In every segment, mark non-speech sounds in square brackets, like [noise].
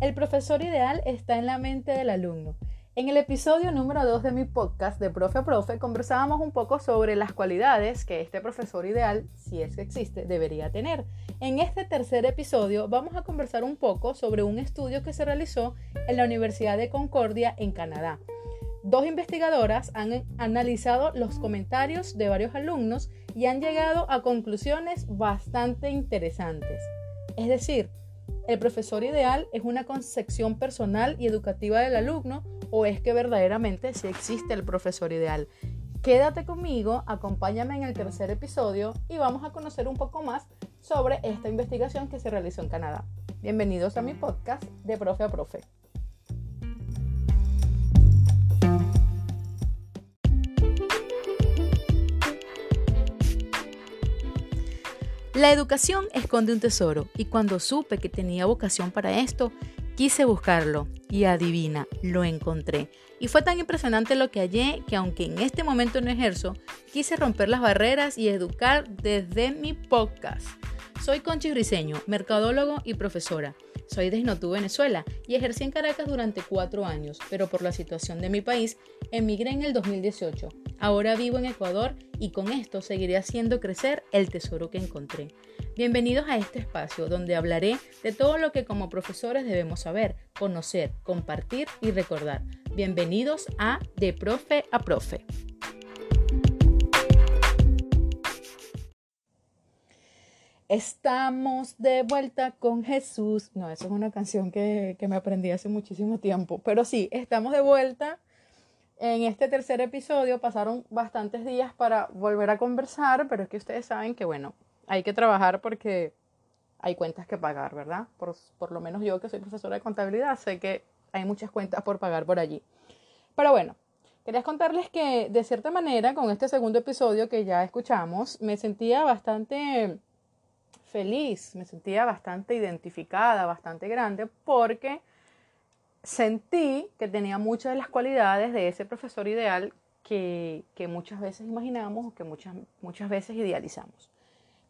El profesor ideal está en la mente del alumno. En el episodio número 2 de mi podcast de Profe a Profe conversábamos un poco sobre las cualidades que este profesor ideal, si es que existe, debería tener. En este tercer episodio vamos a conversar un poco sobre un estudio que se realizó en la Universidad de Concordia en Canadá. Dos investigadoras han analizado los comentarios de varios alumnos y han llegado a conclusiones bastante interesantes. Es decir, ¿el profesor ideal es una concepción personal y educativa del alumno o es que verdaderamente sí existe el profesor ideal? Quédate conmigo, acompáñame en el tercer episodio y vamos a conocer un poco más sobre esta investigación que se realizó en Canadá. Bienvenidos a mi podcast de Profe a Profe. La educación esconde un tesoro y cuando supe que tenía vocación para esto, quise buscarlo y adivina, lo encontré. Y fue tan impresionante lo que hallé que aunque en este momento no ejerzo, quise romper las barreras y educar desde mi podcast. Soy Conchi Briseño, mercadólogo y profesora. Soy de Esnotú, Venezuela, y ejercí en Caracas durante cuatro años, pero por la situación de mi país, emigré en el 2018. Ahora vivo en Ecuador y con esto seguiré haciendo crecer el tesoro que encontré. Bienvenidos a este espacio donde hablaré de todo lo que como profesores debemos saber, conocer, compartir y recordar. Bienvenidos a De Profe a Profe. Estamos de vuelta con Jesús. No, eso es una canción que, me aprendí hace muchísimo tiempo. Pero sí, estamos de vuelta en este tercer episodio. Pasaron bastantes días para volver a conversar, pero es que ustedes saben que, bueno, hay que trabajar porque hay cuentas que pagar, ¿verdad? Por, por lo menos yo que soy profesora de contabilidad, sé que hay muchas cuentas por pagar por allí. Pero bueno, quería contarles que de cierta manera, con este segundo episodio que ya escuchamos, me sentía bastante feliz, me sentía bastante identificada, bastante grande, porque sentí que tenía muchas de las cualidades de ese profesor ideal que, muchas veces imaginamos o que muchas, muchas veces idealizamos.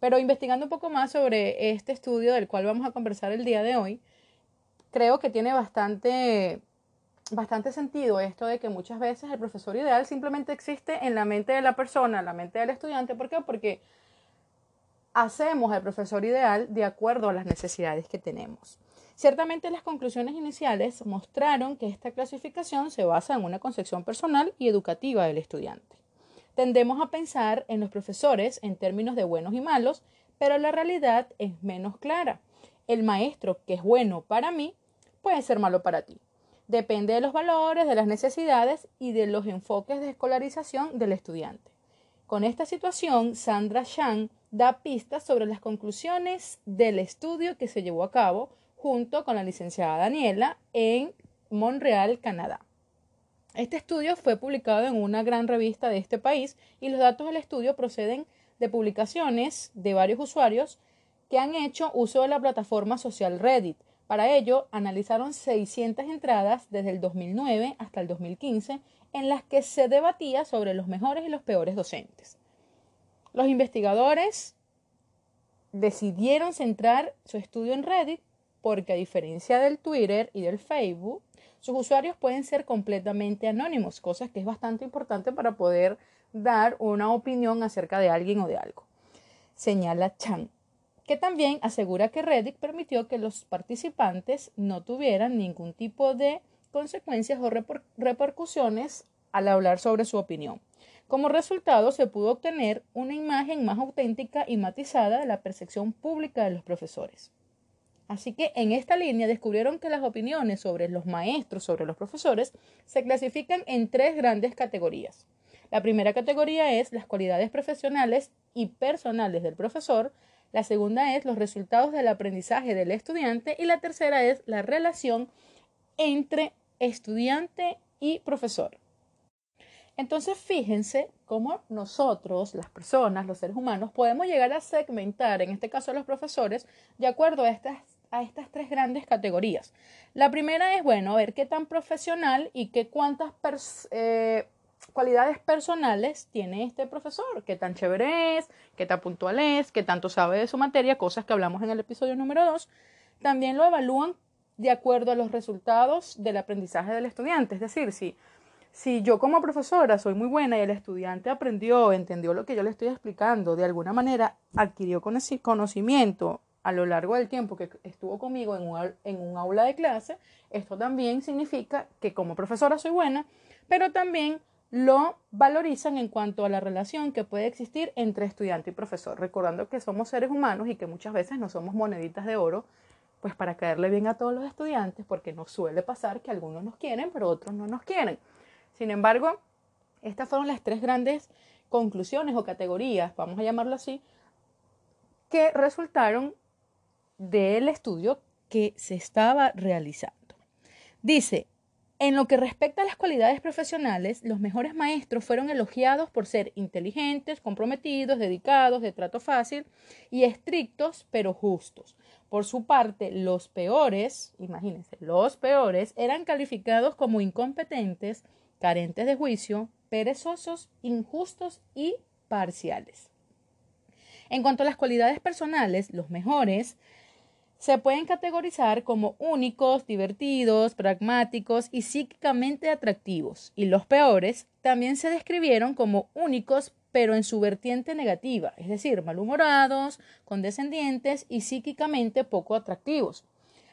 Pero investigando un poco más sobre este estudio del cual vamos a conversar el día de hoy, creo que tiene bastante, bastante sentido esto de que muchas veces el profesor ideal simplemente existe en la mente de la persona, la mente del estudiante. ¿Por qué? Porque hacemos el profesor ideal de acuerdo a las necesidades que tenemos. Ciertamente las conclusiones iniciales mostraron que esta clasificación se basa en una concepción personal y educativa del estudiante. Tendemos a pensar en los profesores en términos de buenos y malos, pero la realidad es menos clara. El maestro que es bueno para mí puede ser malo para ti. Depende de los valores, de las necesidades y de los enfoques de escolarización del estudiante. Con esta situación, Sandra Shang da pistas sobre las conclusiones del estudio que se llevó a cabo junto con la licenciada Daniela en Montreal, Canadá. Este estudio fue publicado en una gran revista de este país y los datos del estudio proceden de publicaciones de varios usuarios que han hecho uso de la plataforma social Reddit. Para ello, analizaron 600 entradas desde el 2009 hasta el 2015 en las que se debatía sobre los mejores y los peores docentes. Los investigadores decidieron centrar su estudio en Reddit porque a diferencia del Twitter y del Facebook, sus usuarios pueden ser completamente anónimos, cosa que es bastante importante para poder dar una opinión acerca de alguien o de algo. Señala Chan, que también asegura que Reddit permitió que los participantes no tuvieran ningún tipo de consecuencias o repercusiones al hablar sobre su opinión. Como resultado, se pudo obtener una imagen más auténtica y matizada de la percepción pública de los profesores. Así que en esta línea descubrieron que las opiniones sobre los maestros, sobre los profesores, se clasifican en tres grandes categorías. La primera categoría es las cualidades profesionales y personales del profesor, la segunda es los resultados del aprendizaje del estudiante y la tercera es la relación entre estudiante y profesor. Entonces, fíjense cómo nosotros, las personas, los seres humanos, podemos llegar a segmentar, en este caso los profesores, de acuerdo a estas, a estas tres grandes categorías. La primera es, bueno, ver qué tan profesional y qué cuántas eh, cualidades personales tiene este profesor, qué tan chévere es, qué tan puntual es, qué tanto sabe de su materia, cosas que hablamos en el episodio número 2. También lo evalúan de acuerdo a los resultados del aprendizaje del estudiante. Es decir, si, si yo como profesora soy muy buena y el estudiante aprendió, entendió lo que yo le estoy explicando, de alguna manera adquirió conocimiento a lo largo del tiempo que estuvo conmigo en un, en un aula de clase, esto también significa que como profesora soy buena, pero también lo valorizan en cuanto a la relación que puede existir entre estudiante y profesor, recordando que somos seres humanos y que muchas veces no somos moneditas de oro, pues para caerle bien a todos los estudiantes, porque nos suele pasar que algunos nos quieren, pero otros no nos quieren. Sin embargo, estas fueron las tres grandes conclusiones o categorías, vamos a llamarlo así, que resultaron del estudio que se estaba realizando. Dice, en lo que respecta a las cualidades profesionales, los mejores maestros fueron elogiados por ser inteligentes, comprometidos, dedicados, de trato fácil y estrictos pero justos. Por su parte, los peores, imagínense, los peores eran calificados como incompetentes, carentes de juicio, perezosos, injustos y parciales. En cuanto a las cualidades personales, los mejores se pueden categorizar como únicos, divertidos, pragmáticos y psíquicamente atractivos, y los peores también se describieron como únicos pero en su vertiente negativa, es decir, malhumorados, condescendientes y psíquicamente poco atractivos.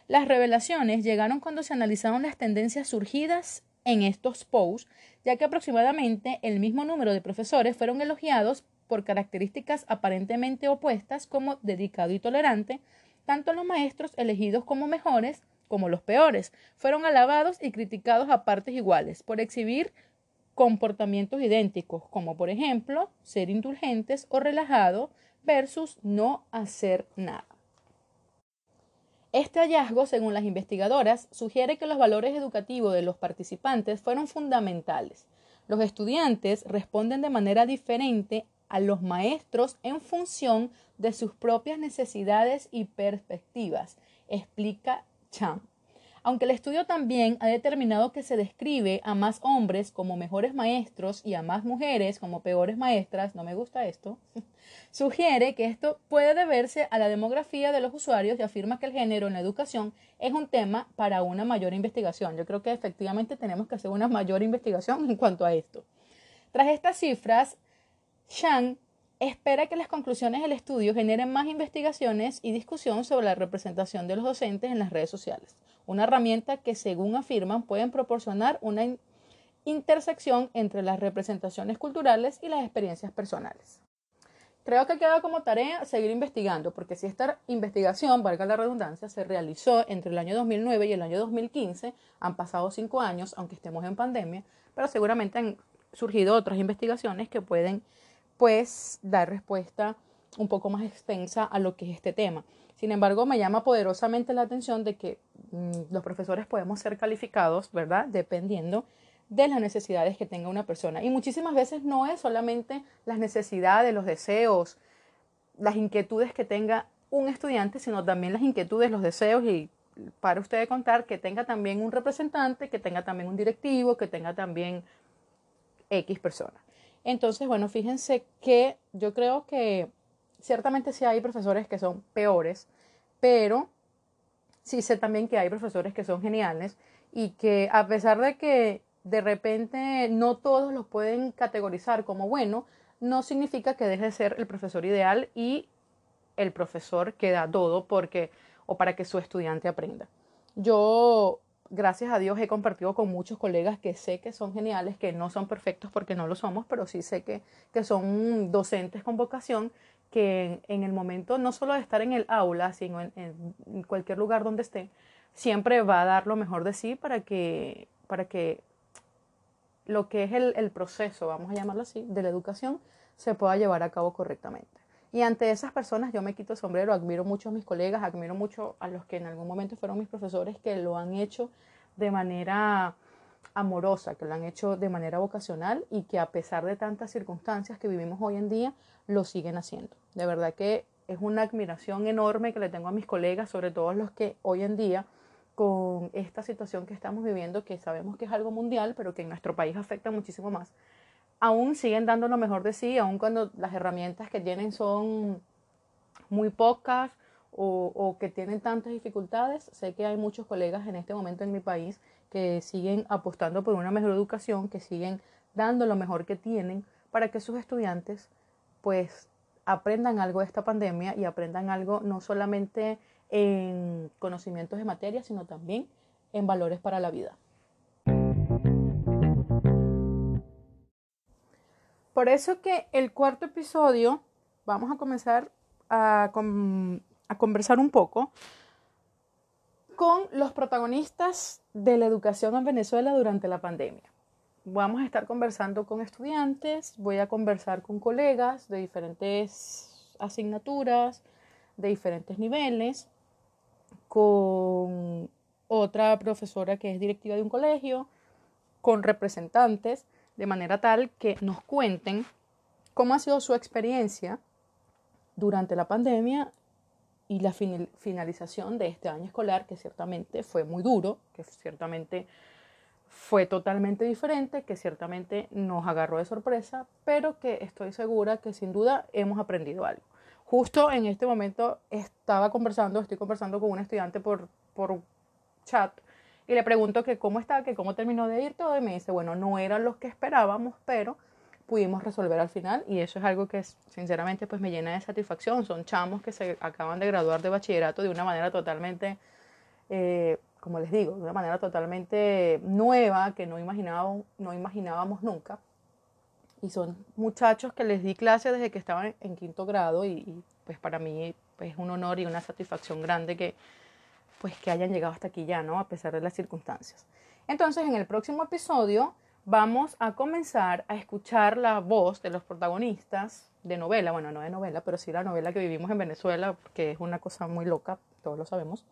Las revelaciones llegaron cuando se analizaron las tendencias surgidas en estos posts, ya que aproximadamente el mismo número de profesores fueron elogiados por características aparentemente opuestas como dedicado y tolerante, tanto los maestros elegidos como mejores como los peores fueron alabados y criticados a partes iguales por exhibir comportamientos idénticos, como por ejemplo ser indulgentes o relajado versus no hacer nada. Este hallazgo, según las investigadoras, sugiere que los valores educativos de los participantes fueron fundamentales. Los estudiantes responden de manera diferente a los maestros en función de sus propias necesidades y perspectivas, explica Chan. Aunque el estudio también ha determinado que se describe a más hombres como mejores maestros y a más mujeres como peores maestras, no me gusta esto, [laughs] sugiere que esto puede deberse a la demografía de los usuarios y afirma que el género en la educación es un tema para una mayor investigación. Yo creo que efectivamente tenemos que hacer una mayor investigación [laughs] en cuanto a esto. Tras estas cifras, Shang espera que las conclusiones del estudio generen más investigaciones y discusión sobre la representación de los docentes en las redes sociales, una herramienta que, según afirman, pueden proporcionar una intersección entre las representaciones culturales y las experiencias personales. Creo que queda como tarea seguir investigando, porque si esta investigación, valga la redundancia, se realizó entre el año 2009 y el año 2015, han pasado cinco años, aunque estemos en pandemia, pero seguramente han surgido otras investigaciones que pueden pues dar respuesta un poco más extensa a lo que es este tema. Sin embargo, me llama poderosamente la atención de que mm, los profesores podemos ser calificados, ¿verdad? Dependiendo de las necesidades que tenga una persona. Y muchísimas veces no es solamente las necesidades, los deseos, las inquietudes que tenga un estudiante, sino también las inquietudes, los deseos y para usted contar que tenga también un representante, que tenga también un directivo, que tenga también X persona. Entonces, bueno, fíjense que yo creo que ciertamente sí hay profesores que son peores, pero sí sé también que hay profesores que son geniales y que a pesar de que de repente no todos los pueden categorizar como bueno, no significa que deje de ser el profesor ideal y el profesor que da todo porque o para que su estudiante aprenda. Yo gracias a Dios he compartido con muchos colegas que sé que son geniales, que no son perfectos porque no lo somos, pero sí sé que, que son docentes con vocación que en, el momento no solo de estar en el aula, sino en, cualquier lugar donde esté, siempre va a dar lo mejor de sí para que, para que lo que es el, el proceso, vamos a llamarlo así, de la educación se pueda llevar a cabo correctamente. Y ante esas personas yo me quito el sombrero, admiro mucho a mis colegas, admiro mucho a los que en algún momento fueron mis profesores que lo han hecho de manera amorosa, que lo han hecho de manera vocacional y que a pesar de tantas circunstancias que vivimos hoy en día, lo siguen haciendo. De verdad que es una admiración enorme que le tengo a mis colegas, sobre todo los que hoy en día, con esta situación que estamos viviendo, que sabemos que es algo mundial, pero que en nuestro país afecta muchísimo más, aún siguen dando lo mejor de sí, aun cuando las herramientas que tienen son muy pocas o, que tienen tantas dificultades. Sé que hay muchos colegas en este momento en mi país que siguen apostando por una mejor educación, que siguen dando lo mejor que tienen para que sus estudiantes pues aprendan algo de esta pandemia y aprendan algo no solamente en conocimientos de materia, sino también en valores para la vida. Por eso que el cuarto episodio vamos a comenzar a, a conversar un poco con los protagonistas de la educación en Venezuela durante la pandemia. Vamos a estar conversando con estudiantes, voy a conversar con colegas de diferentes asignaturas, de diferentes niveles, con otra profesora que es directiva de un colegio, con representantes, de manera tal que nos cuenten cómo ha sido su experiencia durante la pandemia y la finalización de este año escolar, que ciertamente fue muy duro, que ciertamente fue totalmente diferente, que ciertamente nos agarró de sorpresa, pero que estoy segura que sin duda hemos aprendido algo. Justo en este momento estaba conversando, estoy conversando con un estudiante por, por chat y le pregunto que cómo está, que cómo terminó de ir todo y me dice, bueno, no eran los que esperábamos, pero pudimos resolver al final y eso es algo que sinceramente pues me llena de satisfacción. Son chamos que se acaban de graduar de bachillerato de una manera totalmente, eh, como les digo, de una manera totalmente nueva que no, imaginábamos, no imaginábamos nunca. Y son muchachos que les di clase desde que estaban en quinto grado y, pues para mí pues, es un honor y una satisfacción grande que pues que hayan llegado hasta aquí ya, ¿no? A pesar de las circunstancias. Entonces en el próximo episodio vamos a comenzar a escuchar la voz de los protagonistas de novela, bueno, no de novela, pero sí la novela que vivimos en Venezuela, que es una cosa muy loca, todos lo sabemos.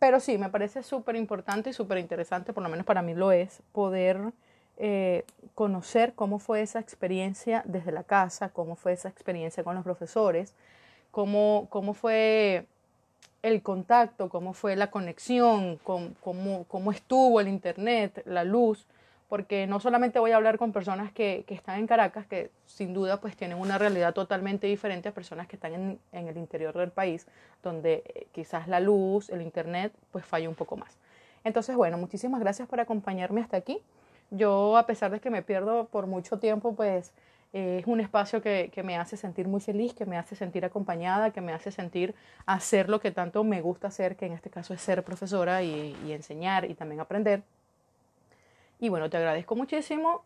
Pero sí, me parece súper importante y súper interesante, por lo menos para mí lo es, poder eh, conocer cómo fue esa experiencia desde la casa, cómo fue esa experiencia con los profesores, cómo, cómo fue el contacto, cómo fue la conexión, cómo, cómo, estuvo el Internet, la luz, porque no solamente voy a hablar con personas que, que, están en Caracas, que sin duda pues tienen una realidad totalmente diferente a personas que están en, en el interior del país, donde eh, quizás la luz, el Internet, pues falla un poco más. Entonces, bueno, muchísimas gracias por acompañarme hasta aquí. Yo, a pesar de que me pierdo por mucho tiempo, pues es un espacio que, que, me hace sentir muy feliz, que me hace sentir acompañada, que me hace sentir hacer lo que tanto me gusta hacer, que en este caso es ser profesora y, y enseñar y también aprender. Y bueno, te agradezco muchísimo.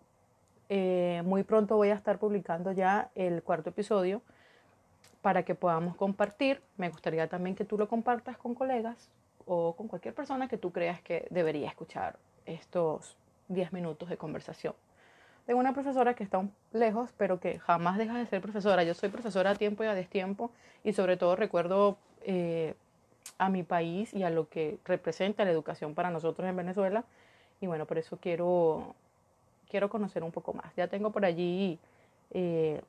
Eh, muy pronto voy a estar publicando ya el cuarto episodio para que podamos compartir. Me gustaría también que tú lo compartas con colegas o con cualquier persona que tú creas que debería escuchar estos 10 minutos de conversación. Tengo una profesora que está lejos, pero que jamás deja de ser profesora. Yo soy profesora a tiempo y a destiempo y sobre todo recuerdo eh, a mi país y a lo que representa la educación para nosotros en Venezuela. Y bueno, por eso quiero, quiero conocer un poco más. Ya tengo por allí eh,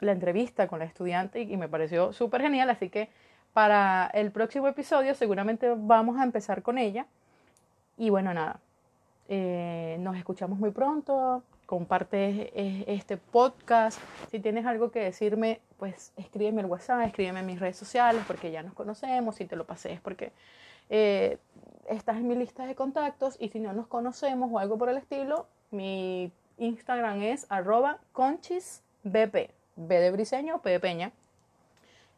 la entrevista con la estudiante y, me pareció súper genial, así que para el próximo episodio seguramente vamos a empezar con ella. Y bueno, nada, eh, nos escuchamos muy pronto comparte este podcast. Si tienes algo que decirme, pues escríbeme el WhatsApp, escríbeme en mis redes sociales porque ya nos conocemos. Si te lo pasé es porque eh, estás en mi lista de contactos y si no nos conocemos o algo por el estilo, mi Instagram es arroba conchisbp, B de briseño, P de peña.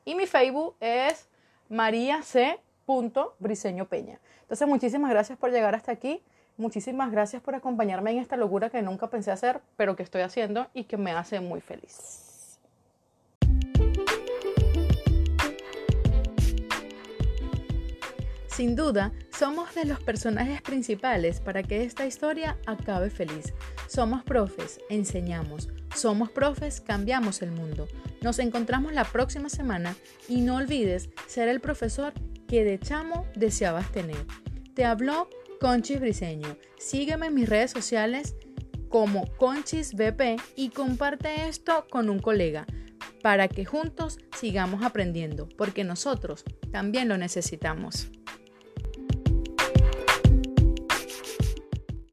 Y mi Facebook es mariac.briseñopeña. Entonces, muchísimas gracias por llegar hasta aquí. Muchísimas gracias por acompañarme en esta locura que nunca pensé hacer, pero que estoy haciendo y que me hace muy feliz. Sin duda, somos de los personajes principales para que esta historia acabe feliz. Somos profes, enseñamos. Somos profes, cambiamos el mundo. Nos encontramos la próxima semana y no olvides ser el profesor que de chamo deseabas tener. Te habló Conchis Briseño. Sígueme en mis redes sociales como Conchis BP y comparte esto con un colega para que juntos sigamos aprendiendo, porque nosotros también lo necesitamos.